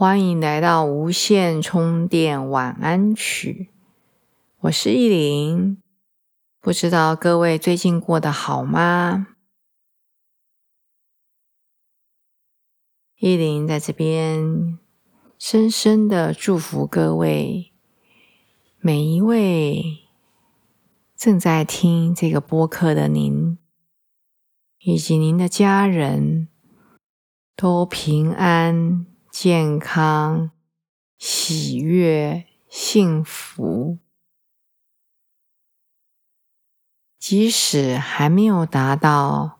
欢迎来到无线充电晚安曲，我是依林。不知道各位最近过得好吗？依林在这边深深的祝福各位，每一位正在听这个播客的您，以及您的家人都平安。健康、喜悦、幸福，即使还没有达到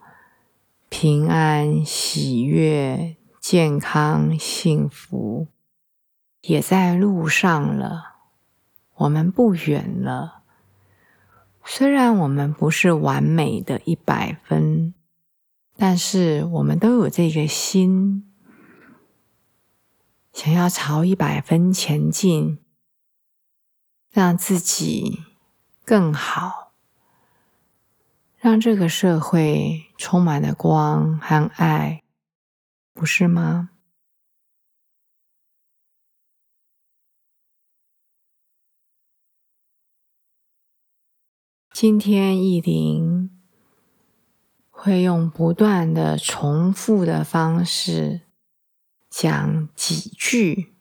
平安、喜悦、健康、幸福，也在路上了。我们不远了。虽然我们不是完美的一百分，但是我们都有这个心。想要朝一百分前进，让自己更好，让这个社会充满了光和爱，不是吗？今天意林会用不断的重复的方式。讲几句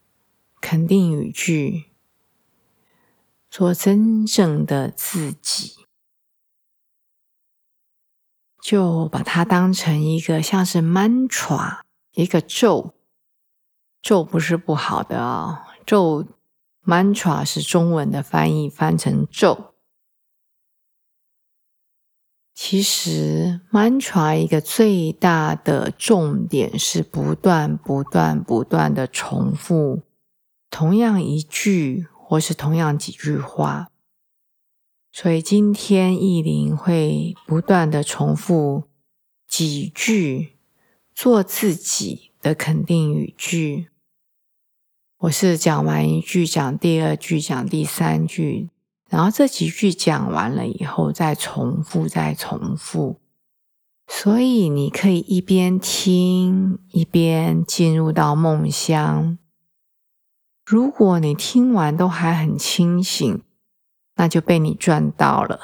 肯定语句，做真正的自己，就把它当成一个像是 mantra，一个咒。咒不是不好的啊，咒 mantra 是中文的翻译，翻成咒。其实，mantra 一个最大的重点是不断、不断、不断的重复同样一句，或是同样几句话。所以今天意林会不断的重复几句做自己的肯定语句。我是讲完一句，讲第二句，讲第三句。然后这几句讲完了以后，再重复，再重复。所以你可以一边听，一边进入到梦乡。如果你听完都还很清醒，那就被你赚到了，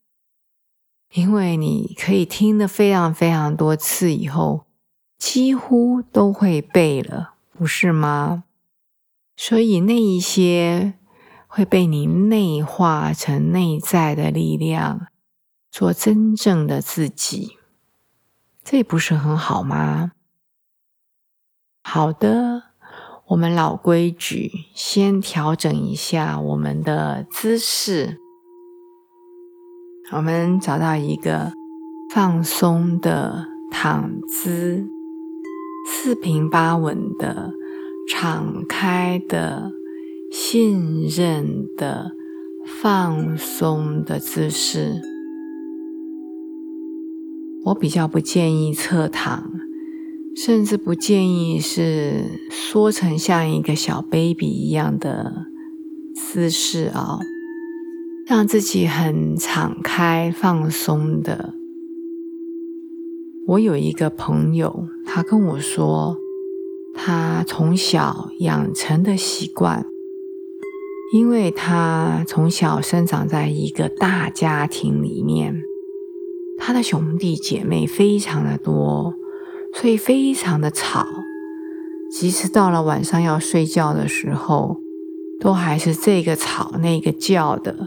因为你可以听的非常非常多次以后，几乎都会背了，不是吗？所以那一些。会被你内化成内在的力量，做真正的自己，这不是很好吗？好的，我们老规矩，先调整一下我们的姿势。我们找到一个放松的躺姿，四平八稳的，敞开的。信任的、放松的姿势，我比较不建议侧躺，甚至不建议是缩成像一个小 baby 一样的姿势啊，让自己很敞开、放松的。我有一个朋友，他跟我说，他从小养成的习惯。因为他从小生长在一个大家庭里面，他的兄弟姐妹非常的多，所以非常的吵。即使到了晚上要睡觉的时候，都还是这个吵那个叫的，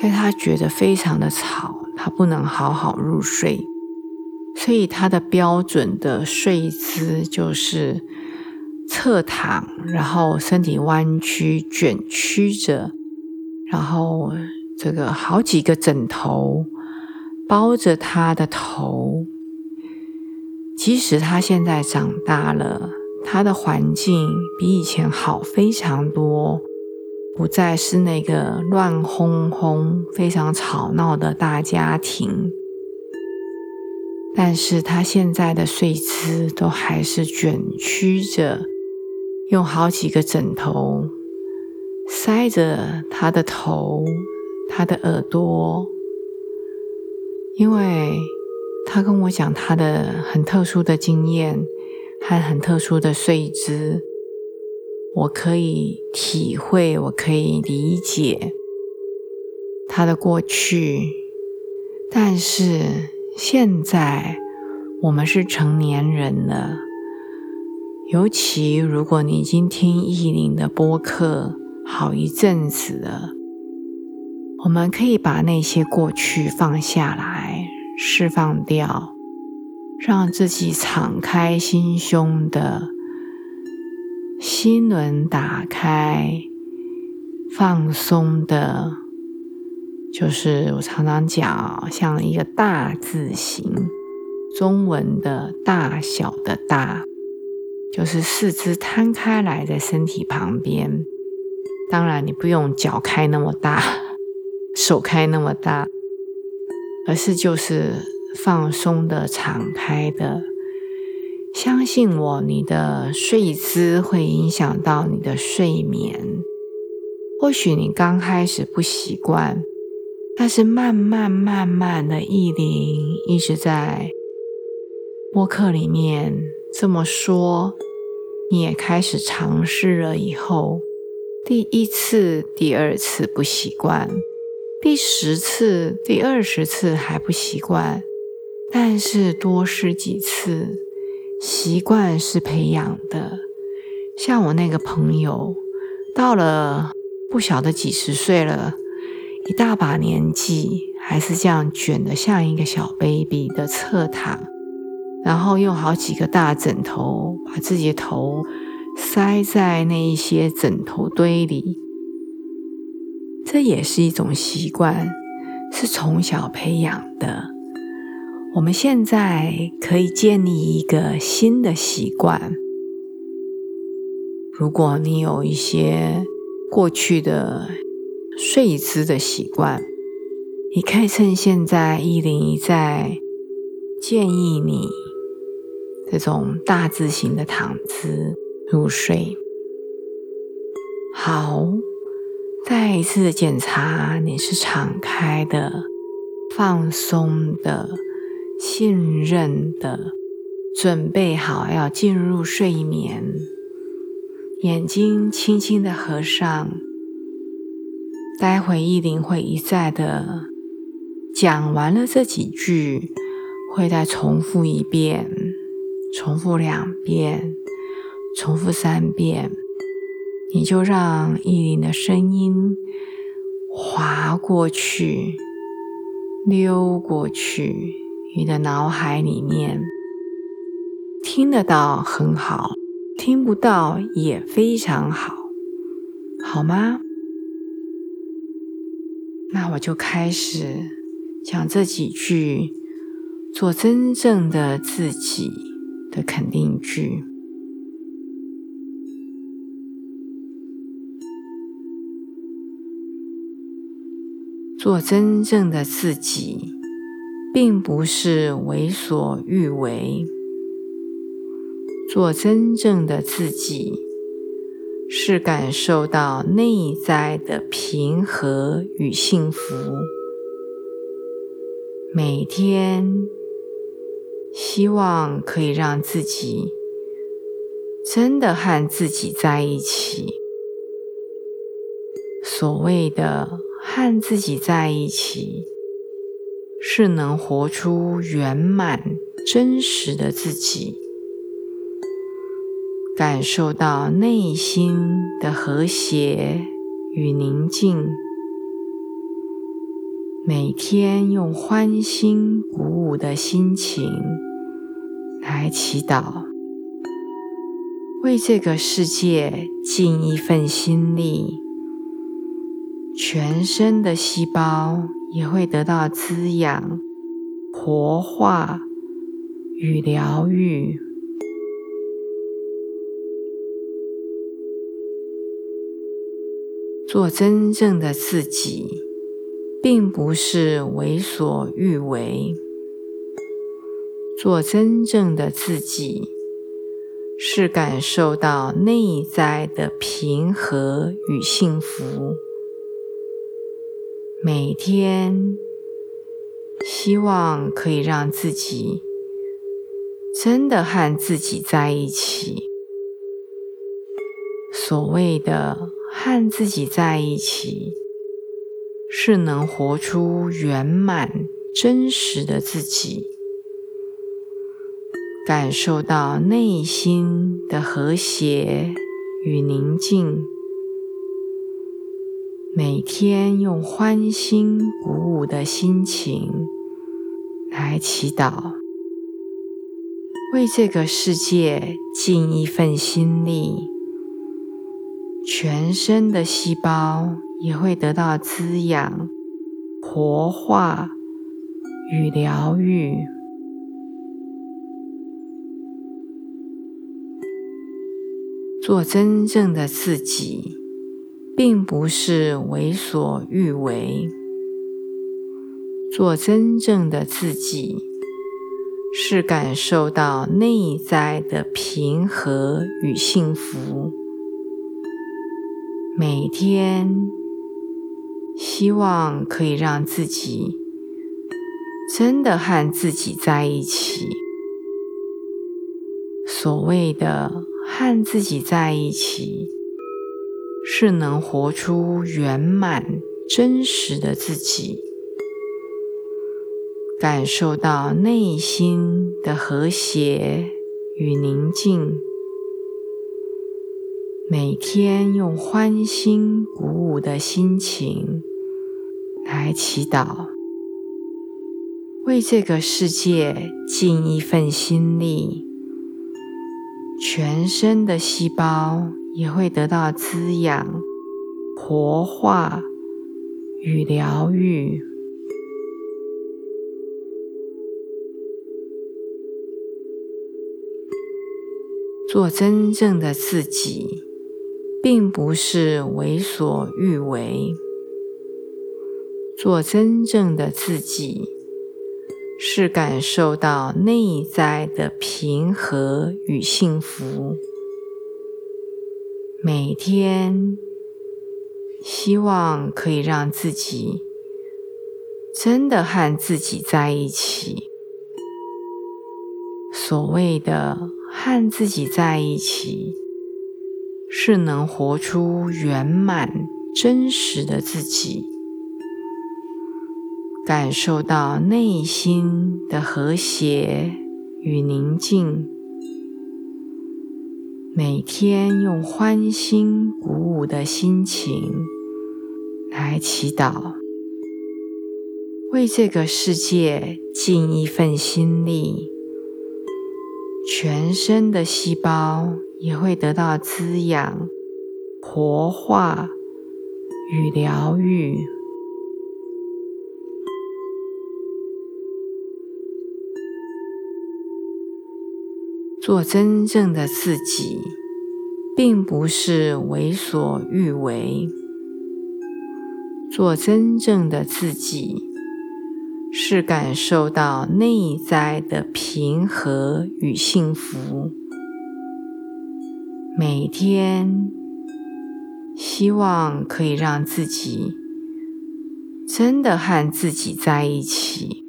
所以他觉得非常的吵，他不能好好入睡。所以他的标准的睡姿就是。侧躺，然后身体弯曲、卷曲着，然后这个好几个枕头包着他的头。即使他现在长大了，他的环境比以前好非常多，不再是那个乱哄哄、非常吵闹的大家庭。但是他现在的睡姿都还是卷曲着，用好几个枕头塞着他的头、他的耳朵，因为他跟我讲他的很特殊的经验和很特殊的睡姿，我可以体会，我可以理解他的过去，但是。现在我们是成年人了，尤其如果你已经听意林的播客好一阵子了，我们可以把那些过去放下来，释放掉，让自己敞开心胸的心轮打开，放松的。就是我常常讲，像一个大字形，中文的大小的大，就是四肢摊开来在身体旁边。当然，你不用脚开那么大，手开那么大，而是就是放松的、敞开的。相信我，你的睡姿会影响到你的睡眠。或许你刚开始不习惯。但是慢慢慢慢的，意林一直在播客里面这么说，你也开始尝试了以后，第一次、第二次不习惯，第十次、第二十次还不习惯，但是多试几次，习惯是培养的。像我那个朋友，到了不晓得几十岁了。一大把年纪，还是这样卷的，像一个小 baby 的侧躺，然后用好几个大枕头把自己的头塞在那一些枕头堆里，这也是一种习惯，是从小培养的。我们现在可以建立一个新的习惯。如果你有一些过去的，睡姿的习惯，你可以趁现在一零一在建议你这种大字型的躺姿入睡。好，再一次检查，你是敞开的、放松的、信任的，准备好要进入睡眠，眼睛轻轻的合上。待会意林会一再的讲完了这几句，会再重复一遍，重复两遍，重复三遍。你就让意林的声音滑过去，溜过去，你的脑海里面听得到很好，听不到也非常好，好吗？那我就开始讲这几句，做真正的自己的肯定句。做真正的自己，并不是为所欲为。做真正的自己。是感受到内在的平和与幸福。每天，希望可以让自己真的和自己在一起。所谓的和自己在一起，是能活出圆满真实的自己。感受到内心的和谐与宁静，每天用欢欣鼓舞的心情来祈祷。为这个世界尽一份心力全身的细胞也会得到滋养活化与疗愈。做真正的自己并不是为所欲为。做真正的自己，是感受到内在的平和与幸福。每天，希望可以让自己真的和自己在一起。所谓的和自己在一起，是能活出圆满真实的自己，感受到内心的和谐与宁静。每天用欢欣鼓舞的心情来祈祷，为这个世界尽一份心力。全身的细胞也会得到滋养、活化与疗愈。做真正的自己，并不是为所欲为。做真正的自己，是感受到内在的平和与幸福。每天，希望可以让自己真的和自己在一起。所谓的和自己在一起，是能活出圆满真实的自己，感受到内心的和谐与宁静。每天用欢欣鼓舞的心情来祈祷，为这个世界尽一份心力，全身的细胞也会得到滋养、活化与疗愈。做真正的自己。并不是为所欲为。做真正的自己，是感受到内在的平和与幸福。每天，希望可以让自己真的和自己在一起。所谓的和自己在一起。是能活出圆满真实的自己，感受到内心的和谐与宁静。每天用欢欣鼓舞的心情来祈祷，为这个世界尽一份心力，全身的细胞。也会得到滋养、活化与疗愈。做真正的自己，并不是为所欲为。做真正的自己，是感受到内在的平和与幸福。每天，希望可以让自己真的和自己在一起。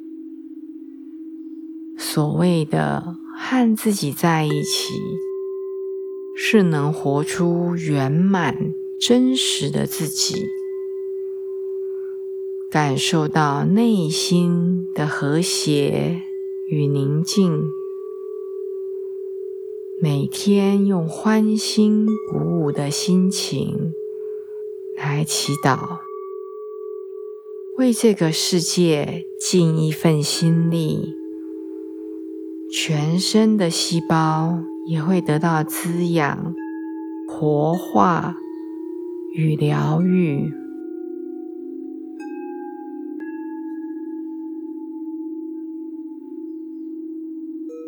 所谓的和自己在一起，是能活出圆满真实的自己，感受到内心的和谐与宁静。每天用欢欣鼓舞的心情来祈祷，为这个世界尽一份心力，全身的细胞也会得到滋养、活化与疗愈。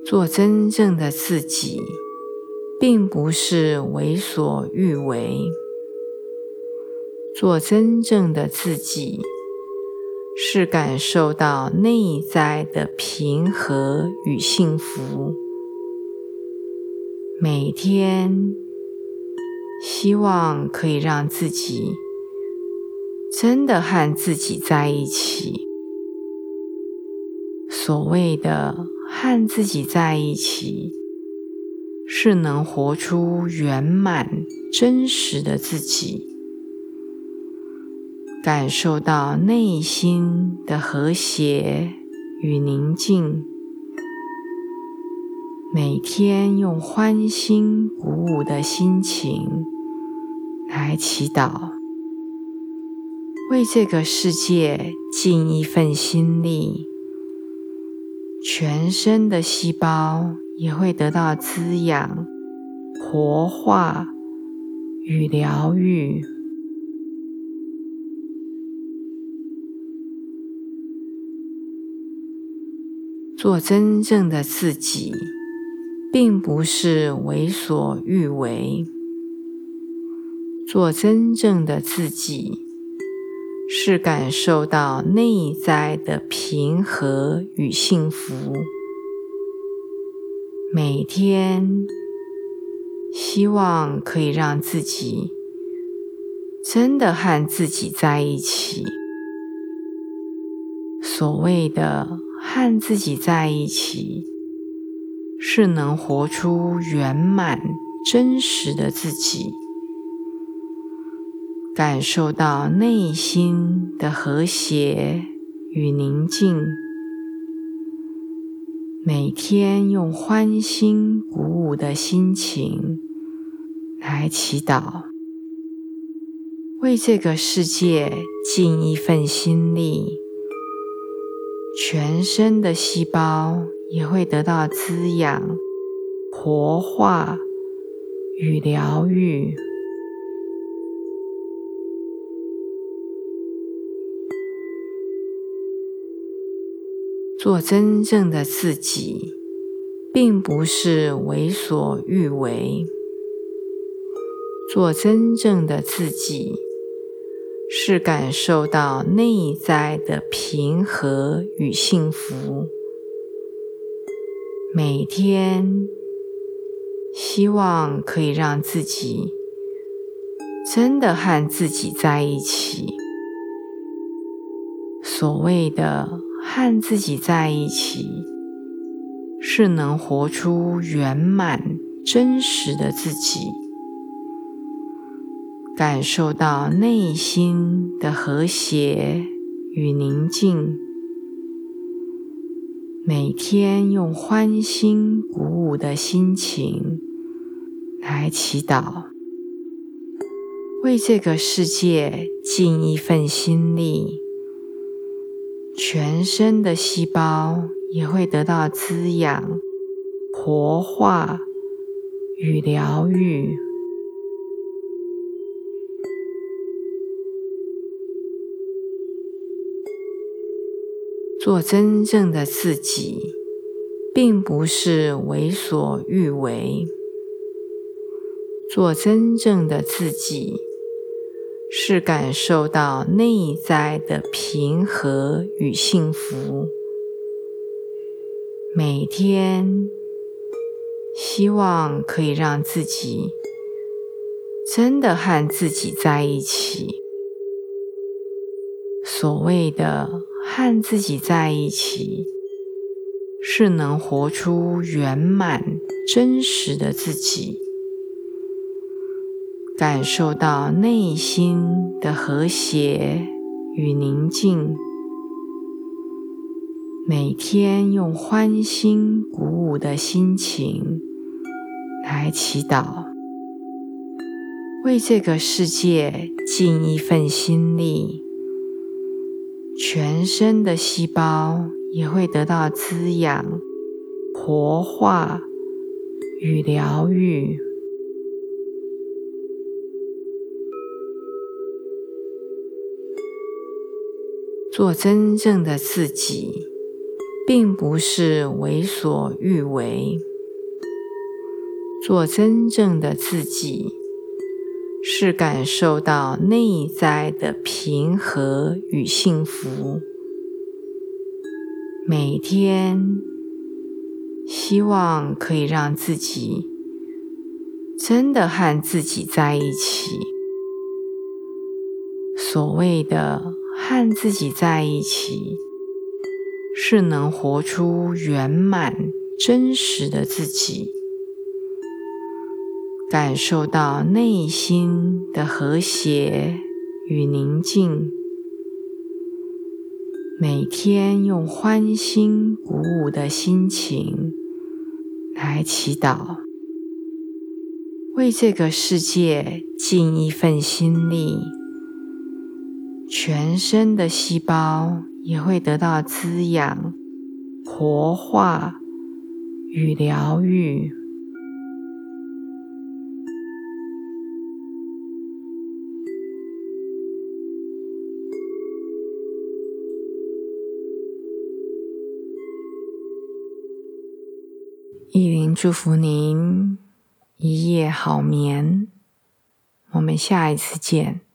做真正的自己。并不是为所欲为。做真正的自己，是感受到内在的平和与幸福。每天，希望可以让自己真的和自己在一起。所谓的和自己在一起，是能活出圆满、真实的自己。感受到内心的和谐与宁静，每天用欢欣鼓舞的心情来祈祷，为这个世界尽一份心力，全身的细胞也会得到滋养、活化与疗愈。做真正的自己，并不是为所欲为。做真正的自己，是感受到内在的平和与幸福。每天，希望可以让自己真的和自己在一起。所谓的。和自己在一起，是能活出圆满、真实的自己，感受到内心的和谐与宁静。每天用欢欣鼓舞的心情来祈祷，为这个世界尽一份心力。全身的细胞也会得到滋养、活化与疗愈。做真正的自己，并不是为所欲为。做真正的自己。是感受到内在的平和与幸福。每天，希望可以让自己真的和自己在一起。所谓的和自己在一起，是能活出圆满、真实的自己。感受到内心的和谐与宁静，每天用欢欣鼓舞的心情来祈祷，为这个世界尽一份心力，全身的细胞也会得到滋养、活化与疗愈。做真正的自己，并不是为所欲为。做真正的自己，是感受到内在的平和与幸福。每天，希望可以让自己真的和自己在一起。所谓的。和自己在一起，是能活出圆满、真实的自己，感受到内心的和谐与宁静。每天用欢欣鼓舞的心情来祈祷，为这个世界尽一份心力。全身的细胞也会得到滋养、活化与疗愈。做真正的自己，并不是为所欲为。做真正的自己。是感受到内在的平和与幸福。每天，希望可以让自己真的和自己在一起。所谓的和自己在一起，是能活出圆满、真实的自己。感受到内心的和谐与宁静，每天用欢欣鼓舞的心情来祈祷，为这个世界尽一份心力，全身的细胞也会得到滋养、活化与疗愈。意林祝福您一夜好眠，我们下一次见。